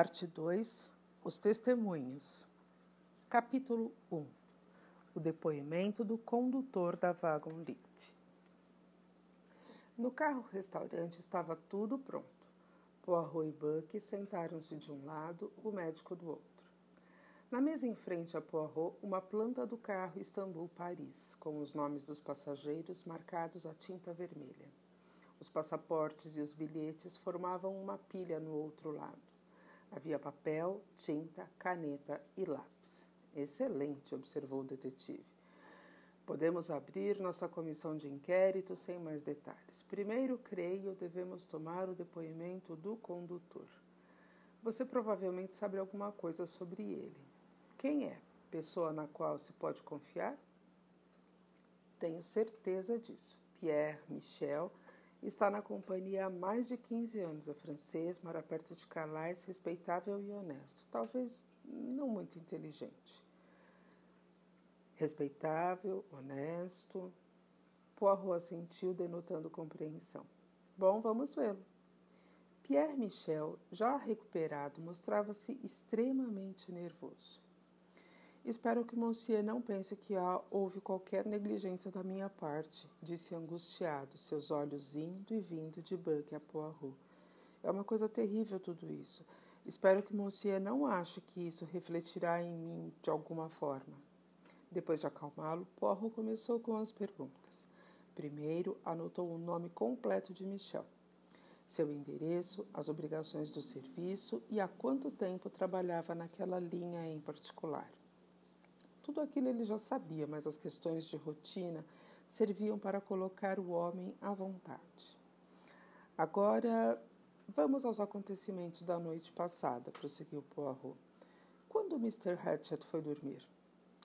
Parte 2 Os Testemunhos. Capítulo 1 O depoimento do condutor da Wagon Lift. No carro-restaurante estava tudo pronto. Poirot e Buck sentaram-se de um lado, o médico do outro. Na mesa em frente a Poirot, uma planta do carro Istambul-Paris, com os nomes dos passageiros marcados a tinta vermelha. Os passaportes e os bilhetes formavam uma pilha no outro lado. Havia papel, tinta, caneta e lápis. Excelente, observou o detetive. Podemos abrir nossa comissão de inquérito sem mais detalhes. Primeiro, creio, devemos tomar o depoimento do condutor. Você provavelmente sabe alguma coisa sobre ele. Quem é? Pessoa na qual se pode confiar? Tenho certeza disso. Pierre Michel Está na companhia há mais de 15 anos. É francês, mora perto de Calais, respeitável e honesto. Talvez não muito inteligente. Respeitável, honesto. Poirot assentiu, denotando compreensão. Bom, vamos vê-lo. Pierre Michel, já recuperado, mostrava-se extremamente nervoso. Espero que Monsieur não pense que houve qualquer negligência da minha parte, disse angustiado, seus olhos indo e vindo de Buck a Poirot. É uma coisa terrível tudo isso. Espero que Monsieur não ache que isso refletirá em mim de alguma forma. Depois de acalmá-lo, Poirot começou com as perguntas. Primeiro, anotou o nome completo de Michel, seu endereço, as obrigações do serviço e há quanto tempo trabalhava naquela linha em particular. Tudo aquilo ele já sabia, mas as questões de rotina serviam para colocar o homem à vontade. Agora, vamos aos acontecimentos da noite passada, prosseguiu Poirot. Quando Mr. Hatchett foi dormir?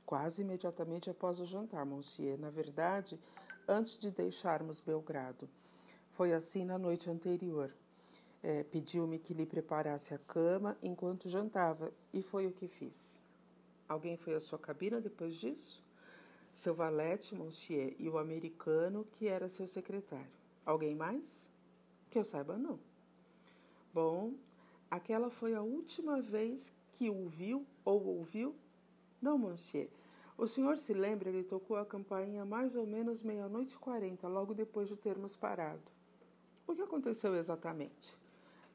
Quase imediatamente após o jantar, Monsieur. Na verdade, antes de deixarmos Belgrado. Foi assim na noite anterior. É, Pediu-me que lhe preparasse a cama enquanto jantava, e foi o que fiz. Alguém foi à sua cabina depois disso? Seu valete, Monsieur, e o americano, que era seu secretário. Alguém mais? Que eu saiba, não. Bom, aquela foi a última vez que o viu ou ouviu? Não, Monsieur. O senhor se lembra, ele tocou a campainha mais ou menos meia-noite e quarenta, logo depois de termos parado. O que aconteceu exatamente?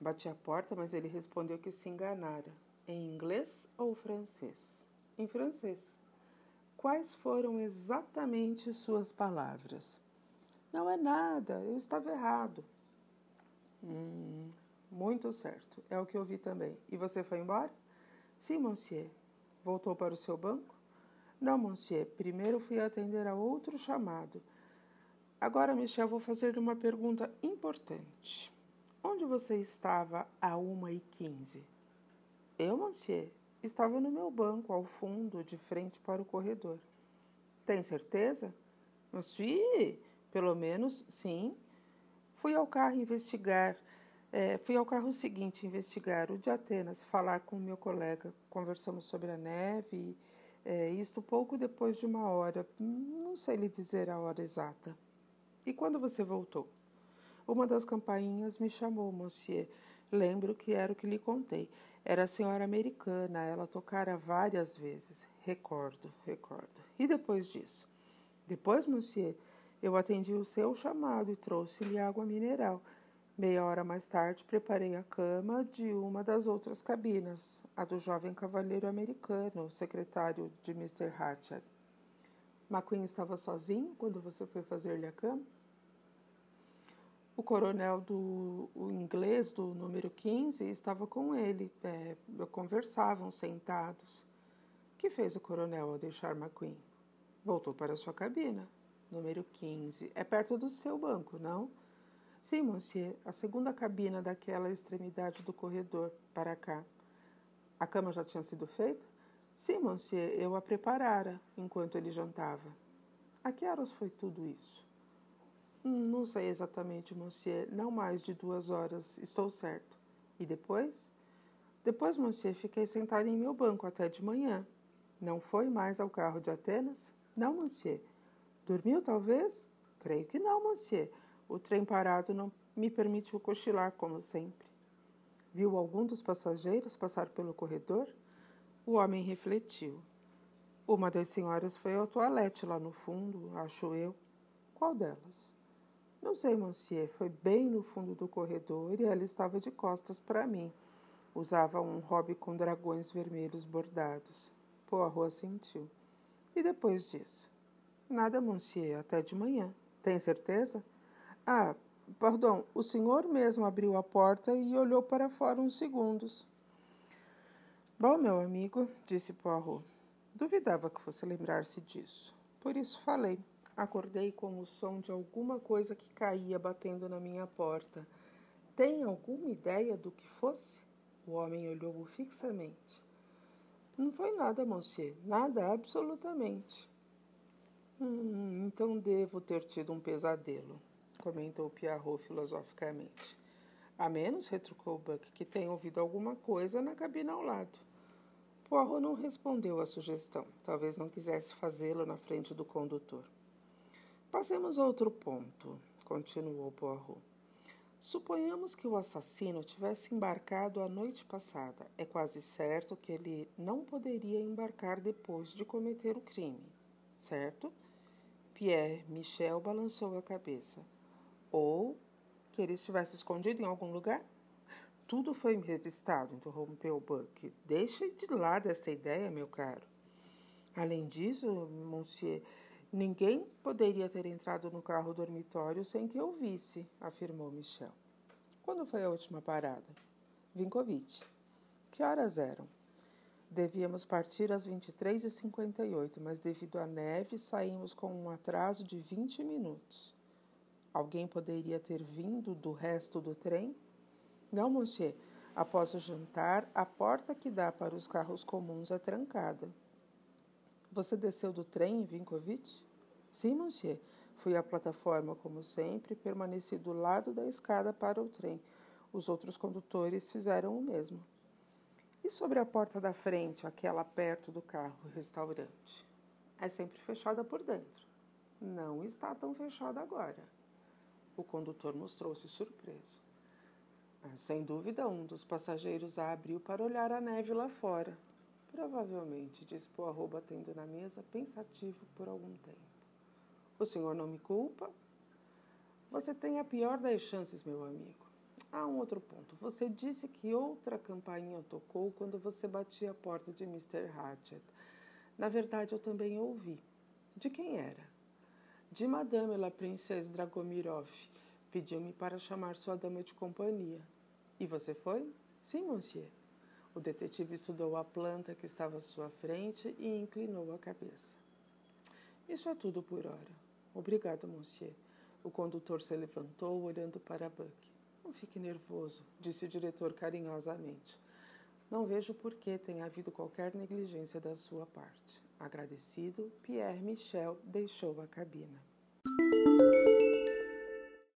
Bati a porta, mas ele respondeu que se enganara. Em inglês ou francês? Em francês. Quais foram exatamente suas palavras? Não é nada, eu estava errado. Hum, muito certo, é o que eu vi também. E você foi embora? Sim, monsieur. Voltou para o seu banco? Não, monsieur. Primeiro fui atender a outro chamado. Agora, Michel, vou fazer uma pergunta importante. Onde você estava a uma e quinze? Eu, monsieur? Estava no meu banco, ao fundo, de frente para o corredor. Tem certeza? Sim, pelo menos, sim. Fui ao carro investigar, é, fui ao carro seguinte investigar o de Atenas, falar com meu colega. Conversamos sobre a neve, é, isto pouco depois de uma hora. Não sei lhe dizer a hora exata. E quando você voltou? Uma das campainhas me chamou, monsieur. Lembro que era o que lhe contei. Era a senhora americana, ela tocara várias vezes. Recordo, recordo. E depois disso? Depois, monsieur, eu atendi o seu chamado e trouxe-lhe água mineral. Meia hora mais tarde, preparei a cama de uma das outras cabinas, a do jovem cavalheiro americano, secretário de Mr. Hatchett. McQueen estava sozinho quando você foi fazer-lhe a cama? O coronel do o inglês do número 15 estava com ele. É, conversavam sentados. O que fez o coronel ao deixar McQueen? Voltou para sua cabina. Número 15. É perto do seu banco, não? Sim, monsieur. A segunda cabina daquela extremidade do corredor, para cá. A cama já tinha sido feita? Sim, monsieur. Eu a preparara enquanto ele jantava. A que horas foi tudo isso? Não sei exatamente, monsieur. Não mais de duas horas, estou certo. E depois? Depois, monsieur, fiquei sentado em meu banco até de manhã. Não foi mais ao carro de Atenas? Não, monsieur. Dormiu, talvez? Creio que não, monsieur. O trem parado não me permitiu cochilar, como sempre. Viu algum dos passageiros passar pelo corredor? O homem refletiu. Uma das senhoras foi ao toalete lá no fundo, acho eu. Qual delas? Não sei, monsieur. Foi bem no fundo do corredor e ela estava de costas para mim. Usava um hobby com dragões vermelhos bordados. Poirot sentiu. E depois disso? Nada, monsieur, até de manhã. Tem certeza? Ah, perdão, o senhor mesmo abriu a porta e olhou para fora uns segundos. Bom, meu amigo, disse Poirot, duvidava que fosse lembrar-se disso. Por isso falei. Acordei com o som de alguma coisa que caía batendo na minha porta. Tem alguma ideia do que fosse? O homem olhou-o fixamente. Não foi nada, monsieur. Nada, absolutamente. Hum, então devo ter tido um pesadelo, comentou Pierrot filosoficamente. A menos, retrucou Buck, que tenha ouvido alguma coisa na cabina ao lado. Poirot não respondeu à sugestão. Talvez não quisesse fazê-lo na frente do condutor. Passemos a outro ponto, continuou Poirot. Suponhamos que o assassino tivesse embarcado a noite passada. É quase certo que ele não poderia embarcar depois de cometer o crime, certo? Pierre Michel balançou a cabeça. Ou que ele estivesse escondido em algum lugar? Tudo foi revistado, interrompeu Buck. Deixe de lado essa ideia, meu caro. Além disso, monsieur, Ninguém poderia ter entrado no carro dormitório sem que eu visse, afirmou Michel. Quando foi a última parada? Vinkovitch. Que horas eram? Devíamos partir às 23h58, mas devido à neve saímos com um atraso de 20 minutos. Alguém poderia ter vindo do resto do trem? Não, monsieur. Após o jantar, a porta que dá para os carros comuns é trancada. Você desceu do trem em Vinkovitch? Sim, monsieur. Fui à plataforma, como sempre, e permaneci do lado da escada para o trem. Os outros condutores fizeram o mesmo. E sobre a porta da frente, aquela perto do carro, restaurante? É sempre fechada por dentro. Não está tão fechada agora. O condutor mostrou-se surpreso. Ah, sem dúvida, um dos passageiros a abriu para olhar a neve lá fora. Provavelmente, disse Poirot batendo na mesa, pensativo por algum tempo. O senhor não me culpa? Você tem a pior das chances, meu amigo. Há um outro ponto. Você disse que outra campainha tocou quando você batia a porta de Mr. Hatchett. Na verdade, eu também ouvi. De quem era? De Madame la Princesse Dragomirov. Pediu-me para chamar sua dama de companhia. E você foi? Sim, monsieur. O detetive estudou a planta que estava à sua frente e inclinou a cabeça. Isso é tudo por hora. Obrigado, monsieur. O condutor se levantou, olhando para Buck. Não fique nervoso, disse o diretor carinhosamente. Não vejo por que tenha havido qualquer negligência da sua parte. Agradecido, Pierre Michel deixou a cabina.